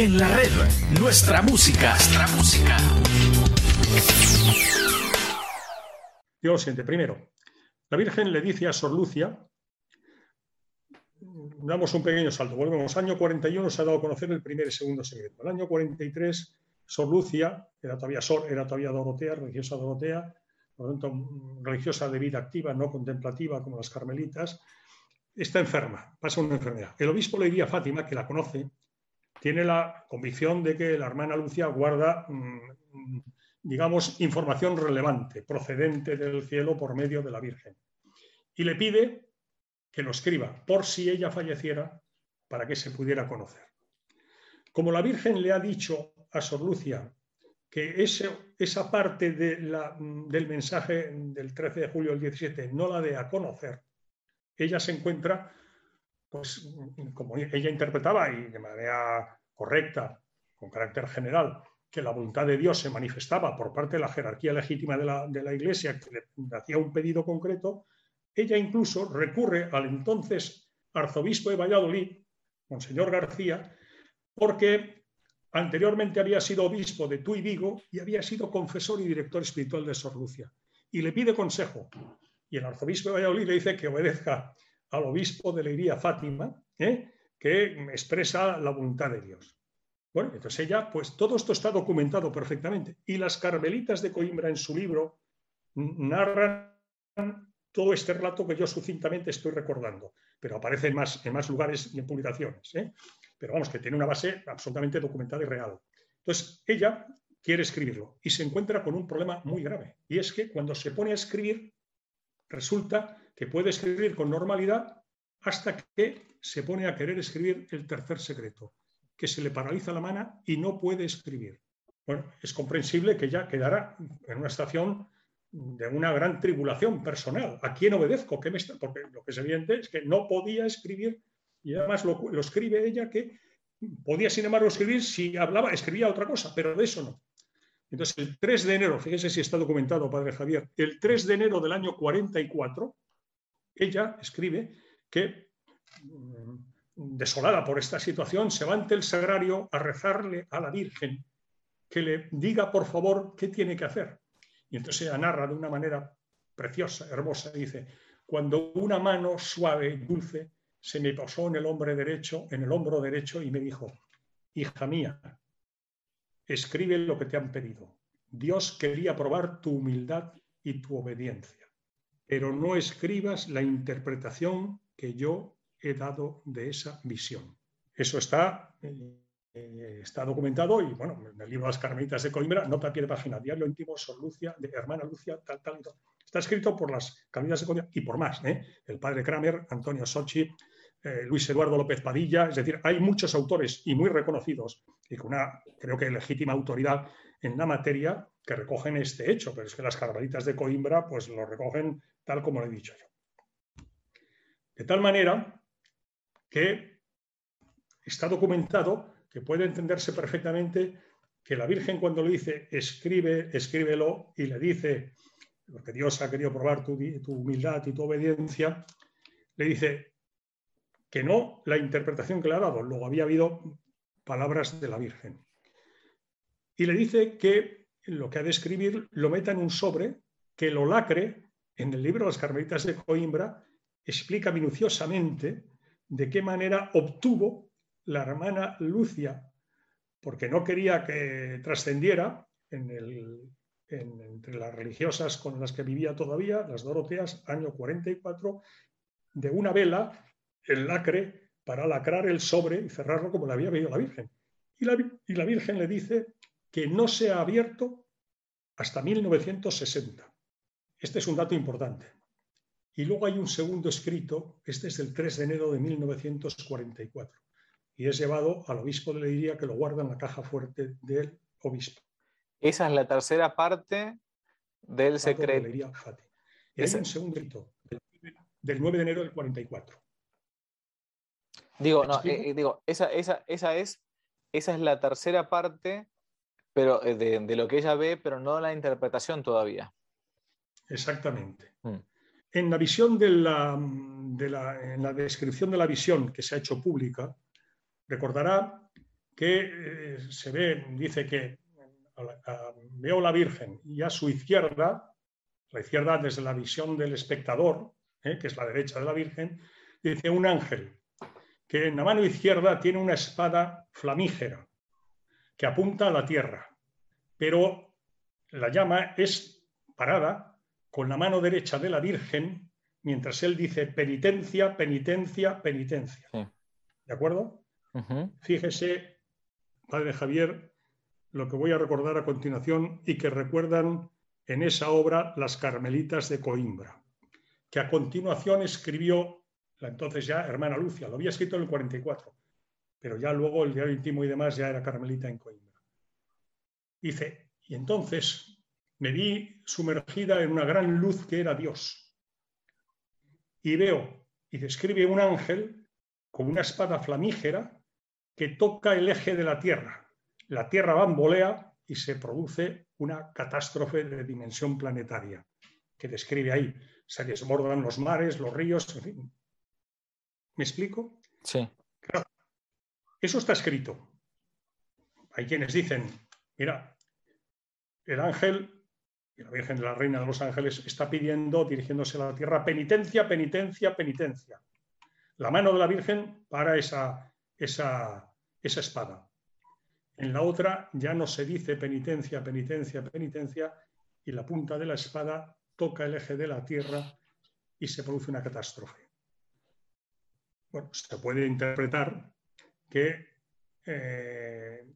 En la red, nuestra música. Nuestra música. Digo lo siguiente. Primero, la Virgen le dice a Sor Lucia, damos un pequeño salto, volvemos. Año 41 se ha dado a conocer el primer y segundo secreto. El año 43, Sor Lucia, era todavía Sor, era todavía Dorotea, religiosa Dorotea, por lo tanto, religiosa de vida activa, no contemplativa como las carmelitas, está enferma, pasa una enfermedad. El obispo le diría a Fátima, que la conoce, tiene la convicción de que la hermana Lucia guarda, mm, digamos, información relevante, procedente del cielo por medio de la Virgen. Y le pide que lo escriba, por si ella falleciera, para que se pudiera conocer. Como la Virgen le ha dicho a Sor Lucia que esa parte del mensaje del 13 de julio del 17 no la dé a conocer, ella se encuentra, pues como ella interpretaba y de manera correcta, con carácter general, que la voluntad de Dios se manifestaba por parte de la jerarquía legítima de la, Iglesia, que le hacía un pedido concreto, ella incluso recurre al entonces arzobispo de Valladolid, Monseñor García, porque anteriormente había sido obispo de Tuy Vigo y había sido confesor y director espiritual de Sor Lucia. Y le pide consejo. Y el arzobispo de Valladolid le dice que obedezca al obispo de Leiría Fátima, ¿eh? que expresa la voluntad de Dios. Bueno, entonces ella, pues todo esto está documentado perfectamente. Y las carmelitas de Coimbra en su libro narran todo este relato que yo sucintamente estoy recordando, pero aparece en más, en más lugares y en publicaciones. ¿eh? Pero vamos, que tiene una base absolutamente documentada y real. Entonces, ella quiere escribirlo y se encuentra con un problema muy grave. Y es que cuando se pone a escribir, resulta que puede escribir con normalidad hasta que se pone a querer escribir el tercer secreto, que se le paraliza la mano y no puede escribir. Bueno, es comprensible que ya quedará en una estación de una gran tribulación personal. ¿A quién obedezco? ¿Qué me está? Porque lo que es evidente es que no podía escribir y además lo, lo escribe ella que podía, sin embargo, escribir si hablaba, escribía otra cosa, pero de eso no. Entonces, el 3 de enero, fíjese si está documentado, padre Javier, el 3 de enero del año 44, ella escribe que, mm, desolada por esta situación, se va ante el sagrario a rezarle a la Virgen que le diga, por favor, qué tiene que hacer. Y entonces ella narra de una manera preciosa, hermosa, dice, cuando una mano suave y dulce se me posó en el hombro derecho, en el hombro derecho y me dijo, hija mía, escribe lo que te han pedido. Dios quería probar tu humildad y tu obediencia, pero no escribas la interpretación que yo he dado de esa visión. Eso está, eh, está documentado y, bueno, en el libro Las Carmelitas de Coimbra, nota a pie de página, diario íntimo, Sor Lucia, de hermana Lucia, tal, tal, tal. Está escrito por las Carmelitas de Coimbra y por más, ¿eh? el padre Kramer, Antonio Sochi, eh, Luis Eduardo López Padilla, es decir, hay muchos autores y muy reconocidos y con una, creo que, legítima autoridad en la materia que recogen este hecho, pero es que las carmelitas de Coimbra pues lo recogen tal como lo he dicho yo. De tal manera que está documentado que puede entenderse perfectamente que la Virgen cuando le dice escribe, escríbelo y le dice, porque Dios ha querido probar tu, tu humildad y tu obediencia, le dice, que no la interpretación que le ha dado. Luego había habido palabras de la Virgen. Y le dice que lo que ha de escribir lo meta en un sobre, que lo lacre. En el libro Las Carmelitas de Coimbra explica minuciosamente de qué manera obtuvo la hermana Lucia, porque no quería que trascendiera entre las religiosas con las que vivía todavía, las Doroteas, año 44, de una vela el lacre para lacrar el sobre y cerrarlo como le había pedido la Virgen. Y la, y la Virgen le dice que no se ha abierto hasta 1960. Este es un dato importante. Y luego hay un segundo escrito, este es del 3 de enero de 1944, y es llevado al obispo de Leiría que lo guarda en la caja fuerte del obispo. Esa es la tercera parte del secreto. De y hay un segundo escrito, del 9 de enero del 44. Digo, no, eh, eh, digo, esa, esa, esa, es, esa es la tercera parte pero, eh, de, lo que ella ve, pero no la interpretación todavía. Exactamente. Mm. En la visión de la, de la, en la descripción de la visión que se ha hecho pública, recordará que eh, se ve, dice que veo la Virgen y a su izquierda, la izquierda desde la visión del espectador, que es la derecha de la Virgen, dice un ángel que en la mano izquierda tiene una espada flamígera que apunta a la tierra, pero la llama es parada con la mano derecha de la Virgen mientras él dice penitencia, penitencia, penitencia. ¿De acuerdo? Fíjese, Padre Javier, lo que voy a recordar a continuación y que recuerdan en esa obra Las Carmelitas de Coimbra, que a continuación escribió la entonces ya hermana Lucia, lo había escrito en el 44, pero ya luego el diario íntimo y demás ya era Carmelita en Coimbra. Dice, y entonces me vi sumergida en una gran luz que era Dios. Y veo y describe un ángel con una espada flamígera que toca el eje de la Tierra. La Tierra bambolea y se produce una catástrofe de dimensión planetaria que describe ahí. Se desbordan los mares, los ríos, en fin, ¿Me explico? Sí. Eso está escrito. Hay quienes dicen, mira, el ángel y la Virgen de la Reina de los Ángeles está pidiendo, dirigiéndose a la tierra, penitencia, penitencia, penitencia. La mano de la Virgen para esa, esa, esa espada. En la otra ya no se dice penitencia, penitencia, penitencia, y la punta de la espada toca el eje de la tierra y se produce una catástrofe bueno, se puede interpretar que eh,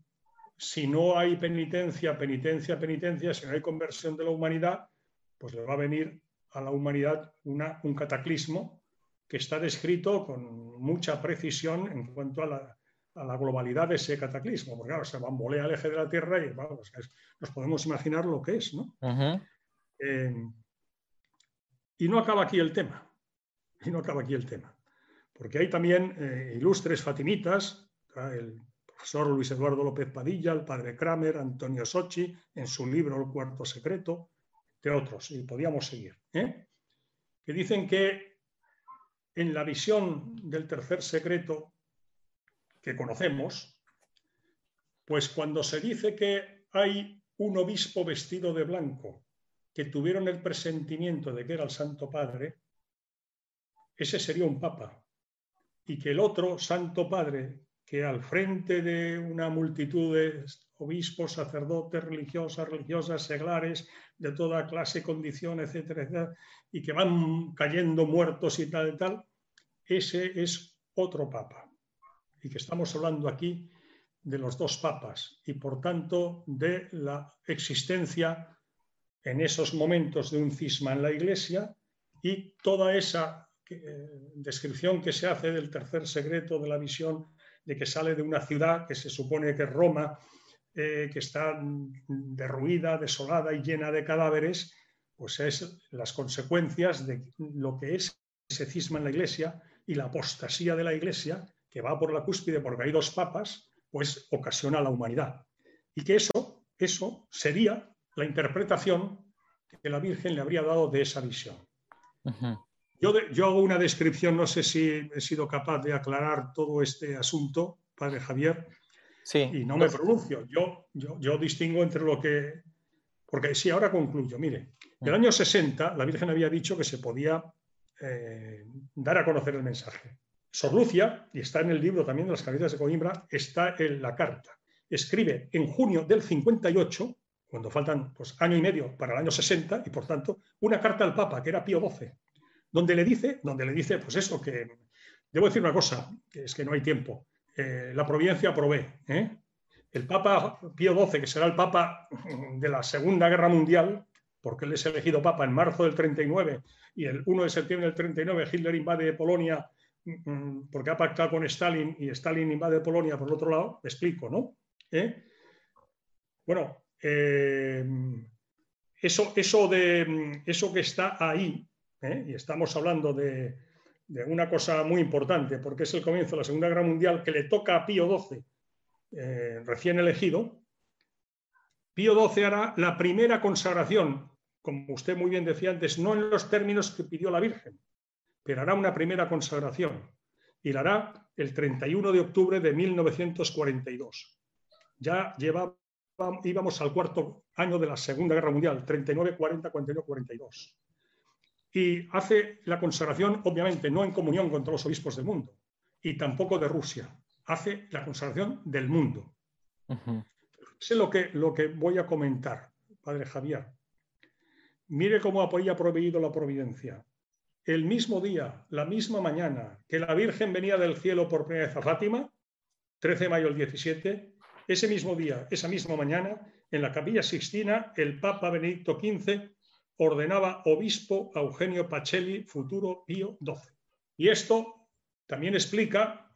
si no hay penitencia, penitencia, penitencia, si no hay conversión de la humanidad, pues le va a venir a la humanidad un cataclismo que está descrito con mucha precisión en cuanto a la, globalidad de ese cataclismo, porque claro, se bambolea el eje de la Tierra y pues nos podemos imaginar lo que es, ¿no? Eh, y no acaba aquí el tema, y no acaba aquí el tema. Porque hay también eh, ilustres fatimitas, el profesor Luis Eduardo López Padilla, el padre Kramer, Antonio Sochi, en su libro El cuarto secreto, de otros, y podíamos seguir, ¿eh? que dicen que en la visión del tercer secreto que conocemos, pues cuando se dice que hay un obispo vestido de blanco que tuvieron el presentimiento de que era el Santo Padre, ese sería un papa, y que el otro Santo Padre, que al frente de una multitud de obispos, sacerdotes, religiosas, religiosas, seglares, de toda clase, condición, etcétera, etcétera, y que van cayendo muertos y tal y tal, ese es otro papa. Y que estamos hablando aquí de los dos papas y por tanto de la existencia en esos momentos de un cisma en la Iglesia y toda esa eh, descripción que se hace del tercer secreto de la visión de que sale de una ciudad que se supone que es Roma, eh, que está derruida, desolada y llena de cadáveres, pues es las consecuencias de lo que es ese cisma en la iglesia y la apostasía de la iglesia, que va por la cúspide porque hay dos papas, pues ocasiona a la humanidad. Y que eso, eso sería la interpretación que la Virgen le habría dado de esa visión. Yo, hago una descripción, no sé si he sido capaz de aclarar todo este asunto, padre Javier, sí, y no me pronuncio. Yo, yo, distingo entre lo que... Porque sí, ahora concluyo. Mire, en el mm. año 60 la Virgen había dicho que se podía eh, dar a conocer el mensaje. Sor Lucia, y está en el libro también de las Cartas de Coimbra, está en la carta. Escribe en junio del 58, cuando faltan pues, año y medio para el año 60, y por tanto, una carta al Papa, que era Pío XII, donde le dice, donde le dice, pues eso, que debo decir una cosa, que es que no hay tiempo. Eh, la providencia provee. ¿eh? El Papa Pío XII, que será el Papa de la Segunda Guerra Mundial, porque él es elegido Papa en marzo del 39 y el 1 de septiembre del 39 Hitler invade Polonia mm, porque ha pactado con Stalin y Stalin invade Polonia por el otro lado, me explico, ¿no? ¿Eh? Bueno, eso, eso, de, eso que está ahí, ¿eh? y estamos hablando de, una cosa muy importante, porque es el comienzo de la Segunda Guerra Mundial que le toca a Pío XII, eh, recién elegido. Pío XII hará la primera consagración, como usted muy bien decía antes, no en los términos que pidió la Virgen, pero hará una primera consagración y la hará el 31 de octubre de 1942. Ya lleva, íbamos al cuarto año de la Segunda Guerra Mundial, 39, 40, 41, 42. Y hace la consagración, obviamente, no en comunión con todos los obispos del mundo, y tampoco de Rusia. Hace la consagración del mundo. Sé lo que, lo que voy a comentar, padre Javier. Mire cómo había proveído la providencia. El mismo día, la misma mañana que la Virgen venía del cielo por primera vez a Fátima, 13 de mayo del 17, ese mismo día, esa misma mañana, en la capilla Sixtina, el Papa Benedicto XV ordenaba obispo a Eugenio Pacelli, futuro Pío XII. Y esto también explica,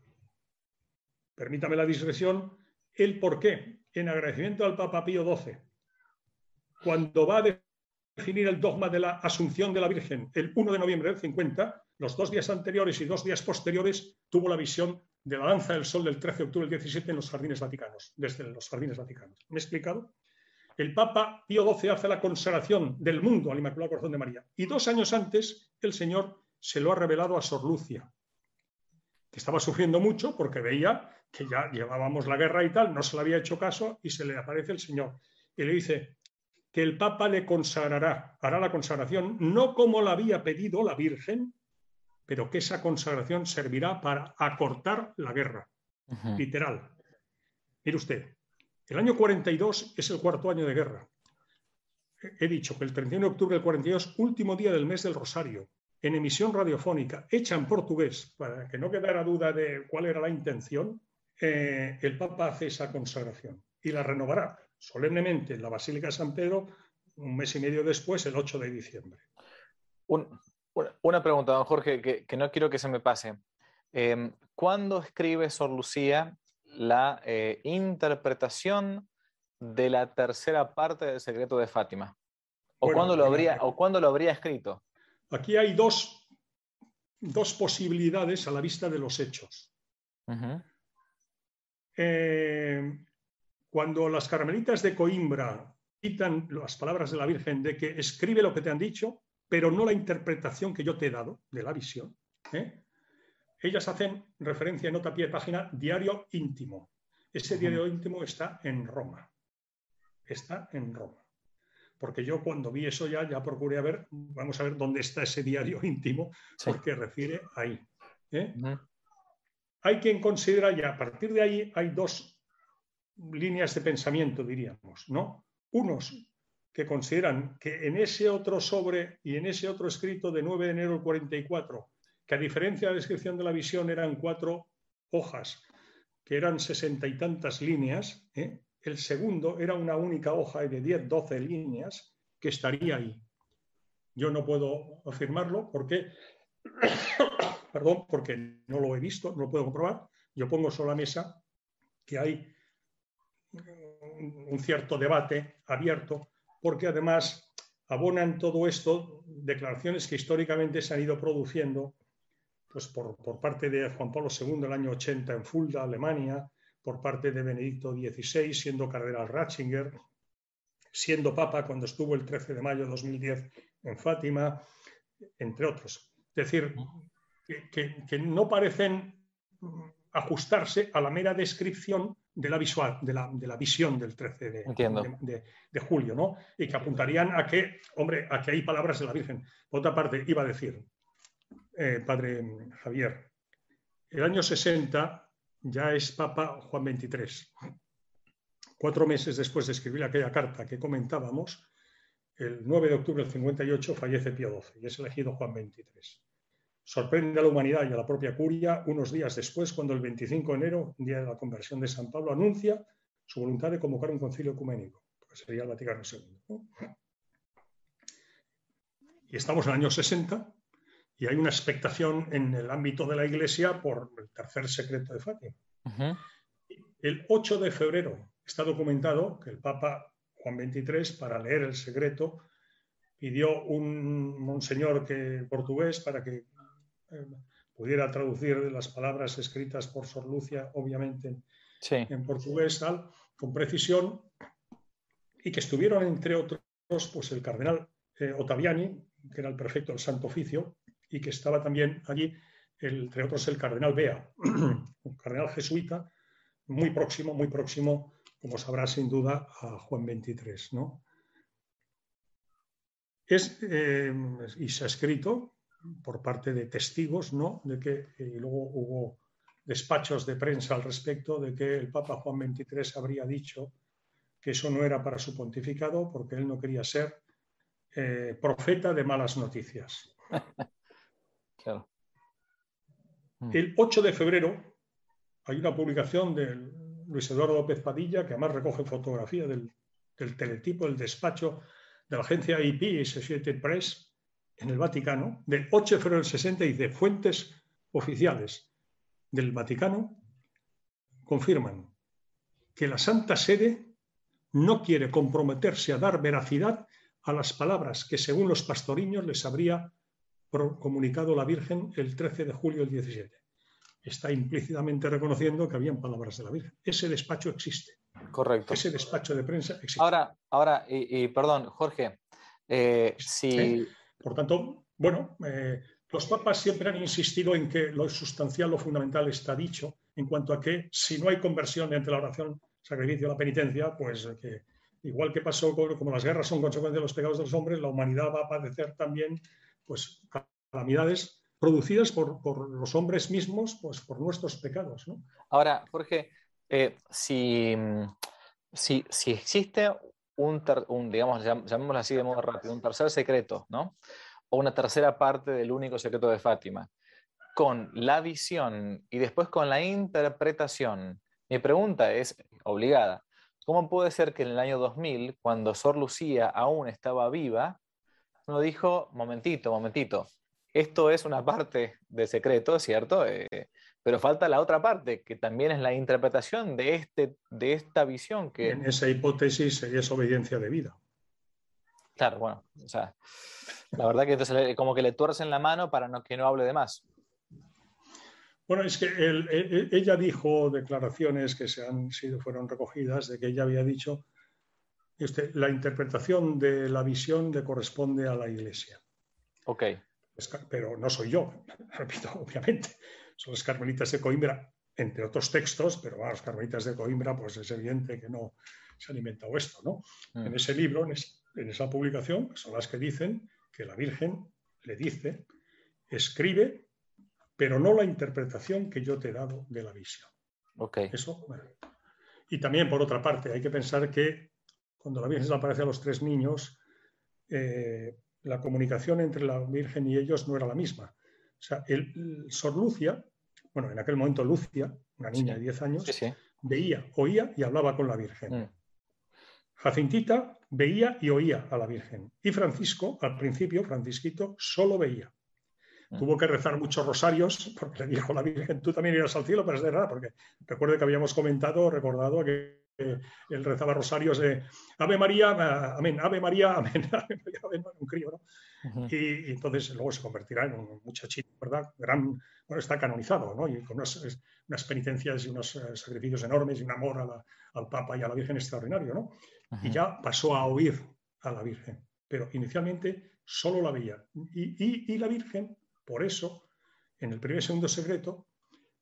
permítame la discreción, el por qué, en agradecimiento al Papa Pío XII, cuando va a definir el dogma de la Asunción de la Virgen el 1 de noviembre del 50, los dos días anteriores y dos días posteriores tuvo la visión de la danza del sol del 13 de octubre del 17 en los jardines vaticanos, desde los jardines vaticanos. ¿Me he explicado? El Papa Pío XII hace la consagración del mundo al Inmaculado Corazón de María. Y dos años antes, el Señor se lo ha revelado a Sor Lucia, que estaba sufriendo mucho porque veía que ya llevábamos la guerra y tal, no se le había hecho caso y se le aparece el Señor. Y le dice que el Papa le consagrará, hará la consagración, no como la había pedido la Virgen, pero que esa consagración servirá para acortar la guerra. Literal. Mire usted, el año 42 es el cuarto año de guerra. He dicho que el 31 de octubre del 42, último día del mes del Rosario, en emisión radiofónica, hecha en portugués, para que no quedara duda de cuál era la intención, eh, el Papa hace esa consagración y la renovará solemnemente en la Basílica de San Pedro un mes y medio después, el 8 de diciembre una pregunta, don Jorge, que, no quiero que se me pase. Em, ¿Cuándo escribe Sor Lucía la eh, interpretación de la tercera parte del secreto de Fátima? ¿O, cuándo, lo habría, ¿O cuándo lo habría escrito? Aquí hay dos, dos posibilidades a la vista de los hechos. Eh, cuando las carmelitas de Coimbra citan las palabras de la Virgen de que escribe lo que te han dicho, pero no la interpretación que yo te he dado de la visión. ¿eh? Ellas hacen referencia en nota pie de página diario íntimo. Ese diario íntimo está en Roma. Está en Roma. Porque yo cuando vi eso ya, ya procuré a ver, vamos a ver dónde está ese diario íntimo, porque refiere ahí. ¿eh? Hay quien considera ya, a partir de ahí hay dos líneas de pensamiento, diríamos, ¿no? Unos que consideran que en ese otro sobre y en ese otro escrito de 9 de enero del 44, que a diferencia de la descripción de la visión eran cuatro hojas, que eran sesenta y tantas líneas, ¿eh? el segundo era una única hoja de 10, 12 líneas que estaría ahí. Yo no puedo afirmarlo porque, perdón, porque no lo he visto, no lo puedo comprobar. Yo pongo sobre la mesa que hay un cierto debate abierto porque además abonan todo esto declaraciones que históricamente se han ido produciendo pues por, parte de Juan Pablo II el año 80 en Fulda, Alemania, por parte de Benedicto XVI, siendo cardenal Ratzinger, siendo papa cuando estuvo el 13 de mayo de 2010 en Fátima, entre otros. Es decir, que no parecen ajustarse a la mera descripción de la, visual, de la, visión del 13 de, julio, ¿no? Y que apuntarían a que, hombre, a que hay palabras de la Virgen. Por otra parte, iba a decir, eh, padre Javier, el año 60 ya es Papa Juan XXIII. Cuatro meses después de escribir aquella carta que comentábamos, el 9 de octubre del 58 fallece Pío XII y es elegido Juan XXIII sorprende a la humanidad y a la propia curia unos días después, cuando el 25 de enero, día de la conversión de San Pablo, anuncia su voluntad de convocar un concilio ecuménico, que sería el Vaticano II. Y estamos en el año 60 y hay una expectación en el ámbito de la Iglesia por el tercer secreto de Fátima. El 8 de febrero está documentado que el Papa Juan XXIII, para leer el secreto, pidió un monseñor que, portugués para que pudiera traducir las palabras escritas por Sor Lucia, obviamente en portugués, tal, con precisión, y que estuvieron, entre otros, pues el cardenal eh, Ottaviani, que era el prefecto del Santo Oficio, y que estaba también allí entre otros el cardenal Bea, un cardenal jesuita muy próximo, muy próximo, como sabrá sin duda, a Juan XXIII. ¿no? Es, eh, y se ha escrito por parte de testigos, ¿no? De que y luego hubo despachos de prensa al respecto de que el Papa Juan XXIII habría dicho que eso no era para su pontificado porque él no quería ser eh, profeta de malas noticias. Mm. El 8 de febrero hay una publicación de Luis Eduardo López Padilla que además recoge fotografía del, teletipo, del despacho de la agencia IP y Associated Press en el Vaticano, del 8 de febrero del 60, dice fuentes oficiales del Vaticano confirman que la Santa Sede no quiere comprometerse a dar veracidad a las palabras que según los pastoriños les habría comunicado la Virgen el 13 de julio del 17. Está implícitamente reconociendo que habían palabras de la Virgen. Ese despacho existe. Correcto. Ese despacho de prensa existe. Ahora, ahora y, perdón, Jorge, eh, si... Por tanto, bueno, eh, los papas siempre han insistido en que lo sustancial, lo fundamental está dicho, en cuanto a que si no hay conversión entre la oración, sacrificio la penitencia, pues que igual que pasó como las guerras son consecuencia de los pecados de los hombres, la humanidad va a padecer también pues, calamidades producidas por, los hombres mismos, pues por nuestros pecados. Ahora, Jorge, eh, si, si, existe un, un, digamos, llamémoslo así de modo rápido, un tercer secreto, ¿no? O una tercera parte del único secreto de Fátima, con la visión y después con la interpretación. Mi pregunta es obligada. ¿Cómo puede ser que en el año 2000, cuando Sor Lucía aún estaba viva, uno dijo, momentito, momentito, esto es una parte del secreto, ¿cierto? Eh, pero falta la otra parte, que también es la interpretación de, este, de esta visión. Que... En esa hipótesis es obediencia de vida. Claro, bueno, o sea, la verdad que entonces como que le tuercen la mano para no, que no hable de más. Bueno, es que ella dijo declaraciones que se han sido, fueron recogidas de que ella había dicho este, la interpretación de la visión le corresponde a la Iglesia. Ok. Pero no soy yo, repito, obviamente. Son los carmelitas de Coimbra, entre otros textos, pero bueno, los carmelitas de Coimbra, pues es evidente que no se han inventado esto, ¿no? Mm. En ese libro, en, esa publicación, son las que dicen que la Virgen le dice, escribe, pero no la interpretación que yo te he dado de la visión. Ok. Eso, Y también, por otra parte, hay que pensar que cuando la Virgen se aparece a los tres niños, eh, la comunicación entre la Virgen y ellos no era la misma. O sea, el, Sor Lucia, bueno, en aquel momento Lucia, una niña de 10 años, veía, oía y hablaba con la Virgen. Mm. Jacintita veía y oía a la Virgen. Y Francisco, al principio, Francisquito, solo veía. Mm. Tuvo que rezar muchos rosarios porque le dijo a la Virgen, tú también irás al cielo, pero es de raro, porque recuerde que habíamos comentado, recordado que él rezaba rosarios de Ave María, amén, Ave María, amén, Ave María, un crío, ¿no? y, entonces luego se convertirá en un muchachito, ¿verdad? Gran, bueno, está canonizado, ¿no? Y con unas, unas penitencias y unos eh, sacrificios enormes y un amor al Papa y a la Virgen extraordinario, ¿no? Y ya pasó a oír a la Virgen, pero inicialmente solo la veía. Y, y la Virgen, por eso, en el primer y segundo secreto,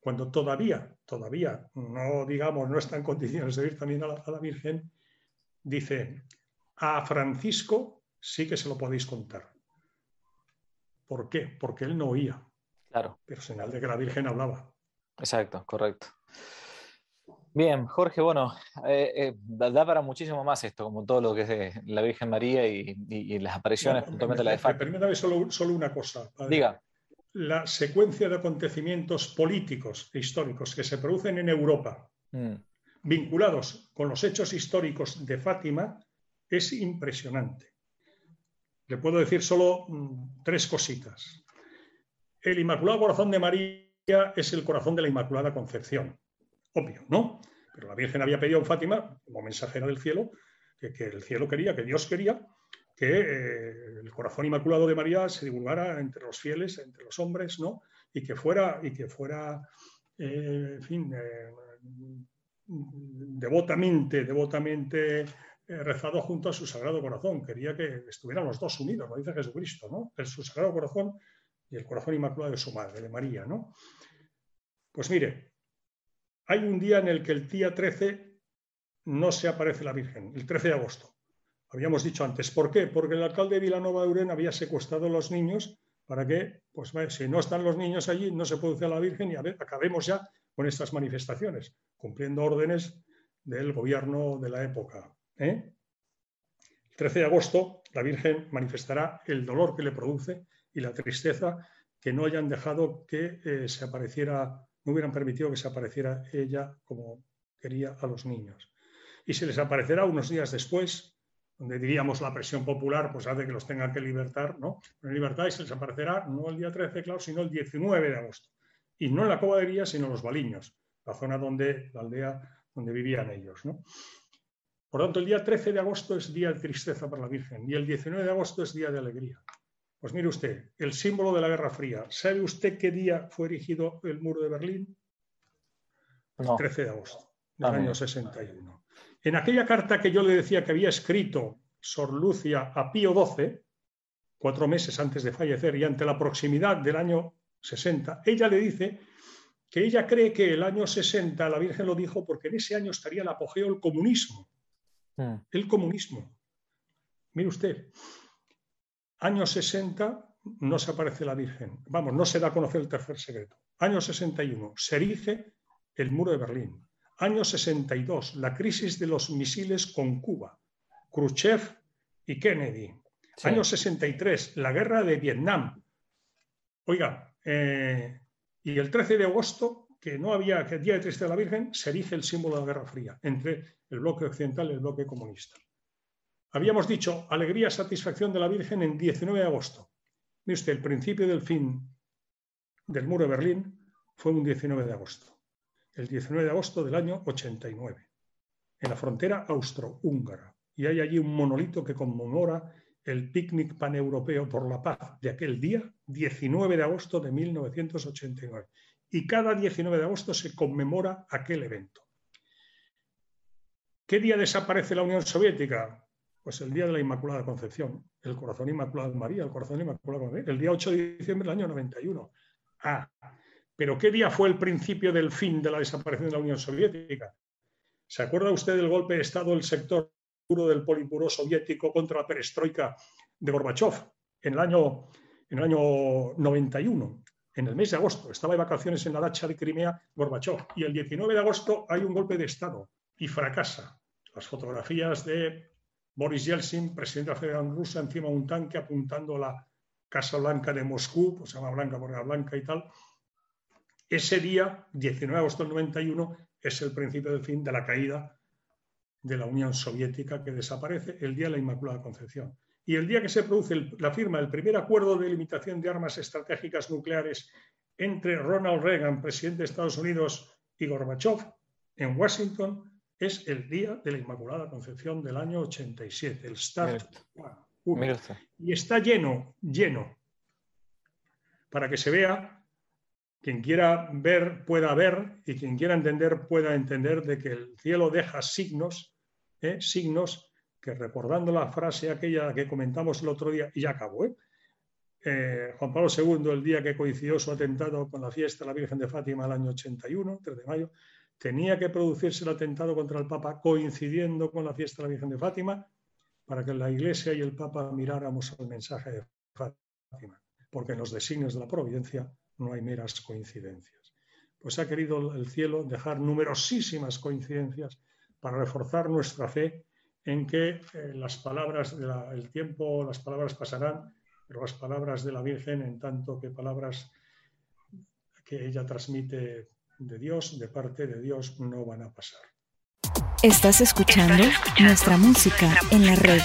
cuando todavía, todavía no, digamos, no está en condiciones de ir también a la, Virgen, dice, a Francisco sí que se lo podéis contar. ¿Por qué? Porque él no oía. Claro. Pero señal de que la Virgen hablaba. Exacto, correcto. Bien, Jorge, bueno, eh, eh, da, para muchísimo más esto, como todo lo que es la Virgen María y, las apariciones, puntualmente la de Fátima. Permítame solo, solo una cosa. Diga la secuencia de acontecimientos políticos e históricos que se producen en Europa, mm. vinculados con los hechos históricos de Fátima, es impresionante. Le puedo decir solo mm, tres cositas. El Inmaculado Corazón de María es el corazón de la Inmaculada Concepción. Obvio, ¿no? Pero la Virgen había pedido a Fátima, como mensajera del cielo, que, que el cielo quería, que Dios quería, que eh, el corazón inmaculado de María se divulgara entre los fieles, entre los hombres, ¿no? Y que fuera, y que fuera eh, en fin, eh, devotamente, devotamente rezado junto a su Sagrado Corazón. Quería que estuvieran los dos unidos, lo dice Jesucristo, ¿no? El, su Sagrado Corazón y el corazón inmaculado de su madre, de María, ¿no? Pues mire, hay un día en el que el día 13 no se aparece la Virgen, el 13 de agosto. Habíamos dicho antes, ¿por qué? Porque el alcalde de Vilanova de Urén había secuestrado a los niños para que, pues si no están los niños allí, no se produce a la Virgen y a ver, acabemos ya con estas manifestaciones, cumpliendo órdenes del gobierno de la época. ¿eh? El 13 de agosto, la Virgen manifestará el dolor que le produce y la tristeza que no hayan dejado que eh, se apareciera, no hubieran permitido que se apareciera ella como quería a los niños. Y se les aparecerá unos días después, donde diríamos la presión popular pues hace que los tengan que libertar, ¿no? En libertad y se les aparecerá no el día 13, claro, sino el 19 de agosto. Y no en la Cobadería, sino en los Baliños, la zona donde, la aldea donde vivían ellos, ¿no? Por lo tanto, el día 13 de agosto es día de tristeza para la Virgen y el 19 de agosto es día de alegría. Pues mire usted, el símbolo de la Guerra Fría. ¿Sabe usted qué día fue erigido el muro de Berlín? El 13 de agosto del año 61. En aquella carta que yo le decía que había escrito Sor Lucia a Pío XII, cuatro meses antes de fallecer y ante la proximidad del año 60, ella le dice que ella cree que el año 60, la Virgen lo dijo, porque en ese año estaría el apogeo del comunismo. Mm. El comunismo. Mire usted, año 60 no se aparece la Virgen. Vamos, no se da a conocer el tercer secreto. Año 61 se erige el muro de Berlín. Año 62, la crisis de los misiles con Cuba. Khrushchev y Kennedy. Año 63, la guerra de Vietnam. Oiga, eh, y el 13 de agosto, que no había, que día de tristeza de la Virgen, se erige el símbolo de la Guerra Fría entre el bloque occidental y el bloque comunista. Habíamos dicho alegría, satisfacción de la Virgen en 19 de agosto. Mire usted, el principio del fin del muro de Berlín fue un 19 de agosto. El 19 de agosto del año 89, en la frontera austrohúngara. Y hay allí un monolito que conmemora el picnic paneuropeo por la paz de aquel día, 19 de agosto de 1989. Y cada 19 de agosto se conmemora aquel evento. ¿Qué día desaparece la Unión Soviética? Pues el día de la Inmaculada Concepción, el corazón inmaculado de María, el corazón inmaculado de María, el día 8 de diciembre del año 91. Ah, pero ¿qué día fue el principio del fin de la desaparición de la Unión Soviética? ¿Se acuerda usted del golpe de Estado del sector del polipuro soviético contra la perestroika de Gorbachev en el año, en el año 91? En el mes de agosto, estaba de vacaciones en la dacha de Crimea Gorbachev y el 19 de agosto hay un golpe de Estado y fracasa. Las fotografías de Boris Yeltsin, presidente de la Federación Rusa, encima de un tanque apuntando a la Casa Blanca de Moscú, pues se llama Blanca porque era blanca y tal. Ese día, 19 de agosto del 91, es el principio del fin de la caída de la Unión Soviética que desaparece, el día de la Inmaculada Concepción. Y el día que se produce la firma del primer acuerdo de limitación de armas estratégicas nucleares entre Ronald Reagan, presidente de Estados Unidos, y Gorbachev en Washington, es el día de la Inmaculada Concepción del año 87, el Start Y está lleno, lleno, para que se vea, quien quiera ver pueda ver y quien quiera entender pueda entender de que el cielo deja signos, ¿eh? signos que recordando la frase aquella que comentamos el otro día, y ya acabo, ¿eh? Eh, Juan Pablo II, el día que coincidió su atentado con la fiesta de la Virgen de Fátima el año 81, 3 de mayo, tenía que producirse el atentado contra el Papa coincidiendo con la fiesta de la Virgen de Fátima para que la Iglesia y el Papa miráramos el mensaje de Fátima, porque en los designios de la providencia no hay meras coincidencias. Pues ha querido el cielo dejar numerosísimas coincidencias para reforzar nuestra fe en que eh, las palabras del tiempo, las palabras pasarán, pero las palabras de la Virgen, en tanto que palabras que ella transmite de Dios, de parte de Dios, no van a pasar. Estás escuchando, nuestra música, en la red.